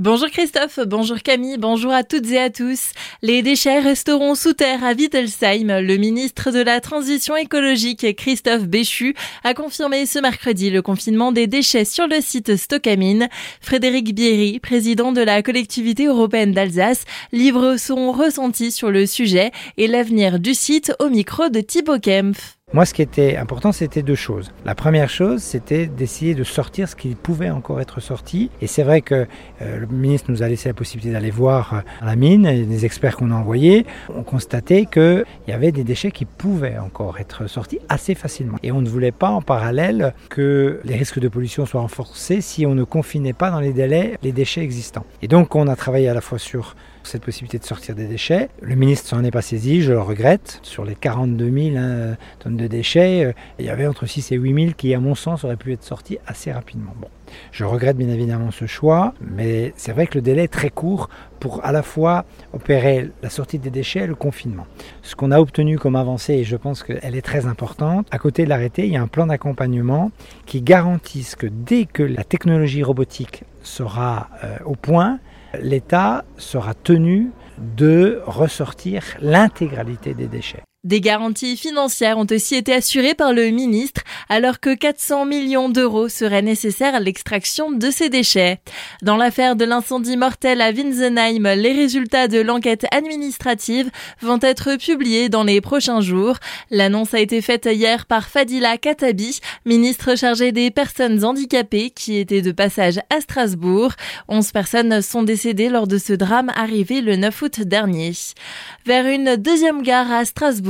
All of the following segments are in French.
Bonjour Christophe, bonjour Camille, bonjour à toutes et à tous. Les déchets resteront sous terre à Wittelsheim. Le ministre de la Transition écologique, Christophe Béchu, a confirmé ce mercredi le confinement des déchets sur le site Stockamine. Frédéric Bierry, président de la collectivité européenne d'Alsace, livre son ressenti sur le sujet et l'avenir du site au micro de Thibaut Kempf. Moi, ce qui était important, c'était deux choses. La première chose, c'était d'essayer de sortir ce qui pouvait encore être sorti. Et c'est vrai que euh, le ministre nous a laissé la possibilité d'aller voir euh, la mine. Et les experts qu'on a envoyés ont constaté qu'il y avait des déchets qui pouvaient encore être sortis assez facilement. Et on ne voulait pas en parallèle que les risques de pollution soient renforcés si on ne confinait pas dans les délais les déchets existants. Et donc, on a travaillé à la fois sur cette possibilité de sortir des déchets. Le ministre s'en est pas saisi, je le regrette. Sur les 42 000 hein, tonnes de déchets, euh, il y avait entre 6 et 8 000 qui, à mon sens, auraient pu être sortis assez rapidement. Bon, je regrette bien évidemment ce choix, mais c'est vrai que le délai est très court pour à la fois opérer la sortie des déchets et le confinement. Ce qu'on a obtenu comme avancée, et je pense qu'elle est très importante, à côté de l'arrêté, il y a un plan d'accompagnement qui garantisse que dès que la technologie robotique sera euh, au point, l'État sera tenu de ressortir l'intégralité des déchets. Des garanties financières ont aussi été assurées par le ministre alors que 400 millions d'euros seraient nécessaires à l'extraction de ces déchets. Dans l'affaire de l'incendie mortel à Winsenheim, les résultats de l'enquête administrative vont être publiés dans les prochains jours. L'annonce a été faite hier par Fadila Katabi, ministre chargée des personnes handicapées qui était de passage à Strasbourg. 11 personnes sont décédées lors de ce drame arrivé le 9 août dernier. Vers une deuxième gare à Strasbourg,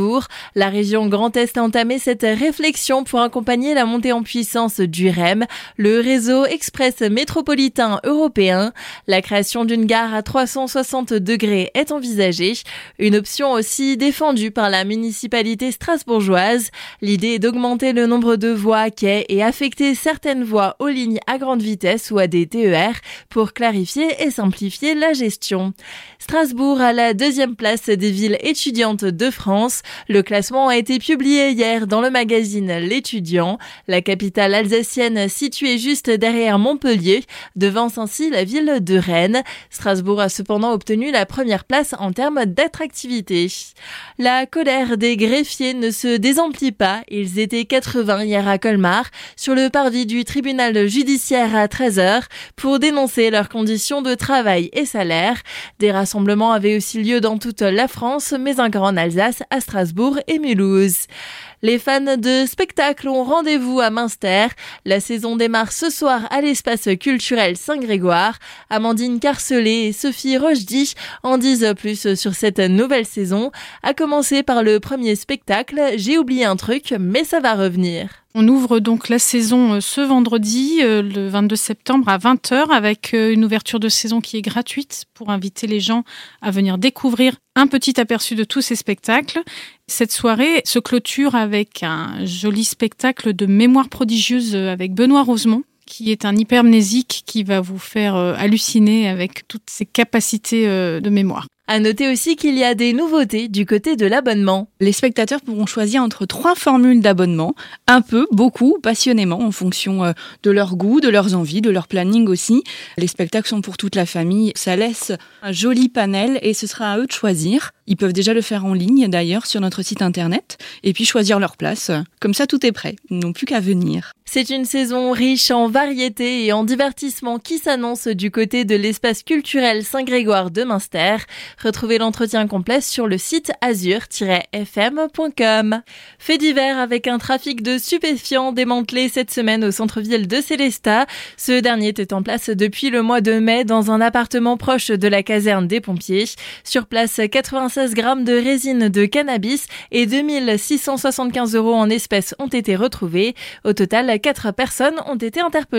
la région Grand Est a entamé cette réflexion pour accompagner la montée en puissance du REM, le réseau express métropolitain européen. La création d'une gare à 360 degrés est envisagée, une option aussi défendue par la municipalité strasbourgeoise. L'idée est d'augmenter le nombre de voies, quais et affecter certaines voies aux lignes à grande vitesse ou à des TER pour clarifier et simplifier la gestion. Strasbourg a la deuxième place des villes étudiantes de France. Le classement a été publié hier dans le magazine L'étudiant. La capitale alsacienne située juste derrière Montpellier devance ainsi la ville de Rennes. Strasbourg a cependant obtenu la première place en termes d'attractivité. La colère des greffiers ne se désemplit pas. Ils étaient 80 hier à Colmar sur le parvis du tribunal judiciaire à 13h pour dénoncer leurs conditions de travail et salaire. Des rassemblements avaient aussi lieu dans toute la France, mais un grand Alsace à Strasbourg. Strasbourg et Mulhouse. Les fans de spectacle ont rendez-vous à Münster. La saison démarre ce soir à l'espace culturel Saint-Grégoire. Amandine Carcelet et Sophie Rochdy en disent plus sur cette nouvelle saison. À commencer par le premier spectacle, J'ai oublié un truc, mais ça va revenir. On ouvre donc la saison euh, ce vendredi, euh, le 22 septembre à 20h, avec euh, une ouverture de saison qui est gratuite pour inviter les gens à venir découvrir un petit aperçu de tous ces spectacles. Cette soirée se clôture avec un joli spectacle de mémoire prodigieuse avec Benoît Rosemont qui est un hypermnésique qui va vous faire halluciner avec toutes ses capacités de mémoire. À noter aussi qu'il y a des nouveautés du côté de l'abonnement. Les spectateurs pourront choisir entre trois formules d'abonnement, un peu, beaucoup, passionnément, en fonction euh, de leur goût, de leurs envies, de leur planning aussi. Les spectacles sont pour toute la famille. Ça laisse un joli panel et ce sera à eux de choisir. Ils peuvent déjà le faire en ligne d'ailleurs sur notre site internet et puis choisir leur place. Comme ça, tout est prêt. Ils n'ont plus qu'à venir. C'est une saison riche en variété et en divertissement qui s'annonce du côté de l'espace culturel Saint-Grégoire de Münster. Retrouvez l'entretien complet sur le site azur-fm.com. Fait divers avec un trafic de stupéfiants démantelé cette semaine au centre-ville de Célestat. Ce dernier était en place depuis le mois de mai dans un appartement proche de la caserne des pompiers. Sur place, 96 grammes de résine de cannabis et 2675 euros en espèces ont été retrouvés. Au total, quatre personnes ont été interpellées.